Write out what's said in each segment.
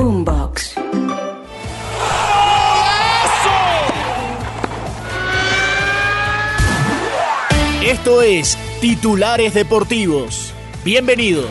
Boombox. Esto es Titulares Deportivos. Bienvenidos.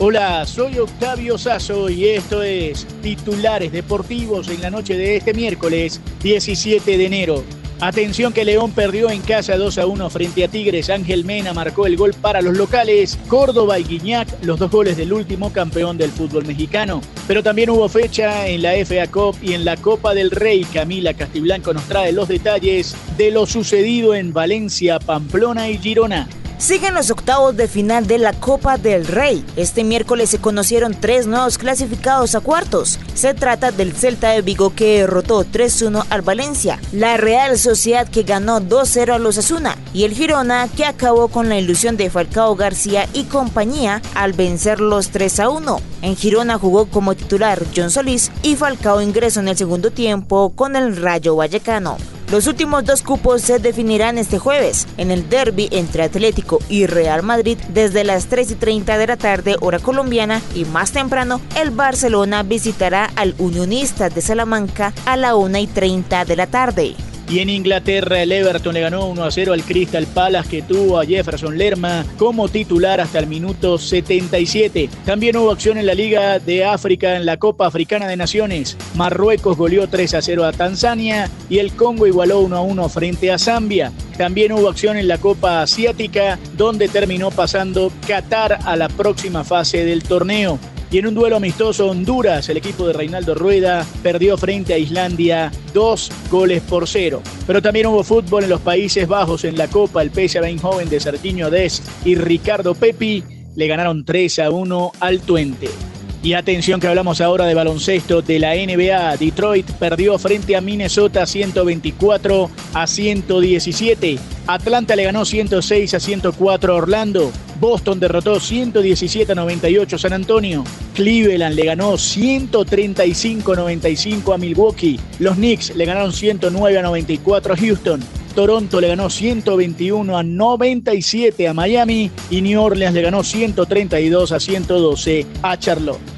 Hola, soy Octavio Sazo y esto es Titulares Deportivos en la noche de este miércoles 17 de enero. Atención que León perdió en casa 2 a 1 frente a Tigres. Ángel Mena marcó el gol para los locales. Córdoba y Guiñac, los dos goles del último campeón del fútbol mexicano. Pero también hubo fecha en la FA Cup y en la Copa del Rey. Camila Castiblanco nos trae los detalles de lo sucedido en Valencia, Pamplona y Girona. Siguen los octavos de final de la Copa del Rey. Este miércoles se conocieron tres nuevos clasificados a cuartos. Se trata del Celta de Vigo que derrotó 3-1 al Valencia, la Real Sociedad que ganó 2-0 a los Asuna y el Girona que acabó con la ilusión de Falcao García y compañía al vencer los 3-1. En Girona jugó como titular John Solís y Falcao ingresó en el segundo tiempo con el Rayo Vallecano. Los últimos dos cupos se definirán este jueves en el derby entre Atlético y Real Madrid desde las 3 y 30 de la tarde hora colombiana y más temprano el Barcelona visitará al Unionistas de Salamanca a la 1 y 30 de la tarde. Y en Inglaterra el Everton le ganó 1 a 0 al Crystal Palace que tuvo a Jefferson Lerma como titular hasta el minuto 77. También hubo acción en la Liga de África en la Copa Africana de Naciones. Marruecos goleó 3 a 0 a Tanzania y el Congo igualó 1 a 1 frente a Zambia. También hubo acción en la Copa Asiática donde terminó pasando Qatar a la próxima fase del torneo. Y en un duelo amistoso, Honduras, el equipo de Reinaldo Rueda, perdió frente a Islandia dos goles por cero. Pero también hubo fútbol en los Países Bajos en la Copa. El PSV Eindhoven de Sertiño Dest y Ricardo Pepi le ganaron 3 a 1 al Twente. Y atención que hablamos ahora de baloncesto de la NBA. Detroit perdió frente a Minnesota 124 a 117. Atlanta le ganó 106 a 104 a Orlando. Boston derrotó 117 a 98 a San Antonio. Cleveland le ganó 135 a 95 a Milwaukee. Los Knicks le ganaron 109 a 94 a Houston. Toronto le ganó 121 a 97 a Miami y New Orleans le ganó 132 a 112 a Charlotte.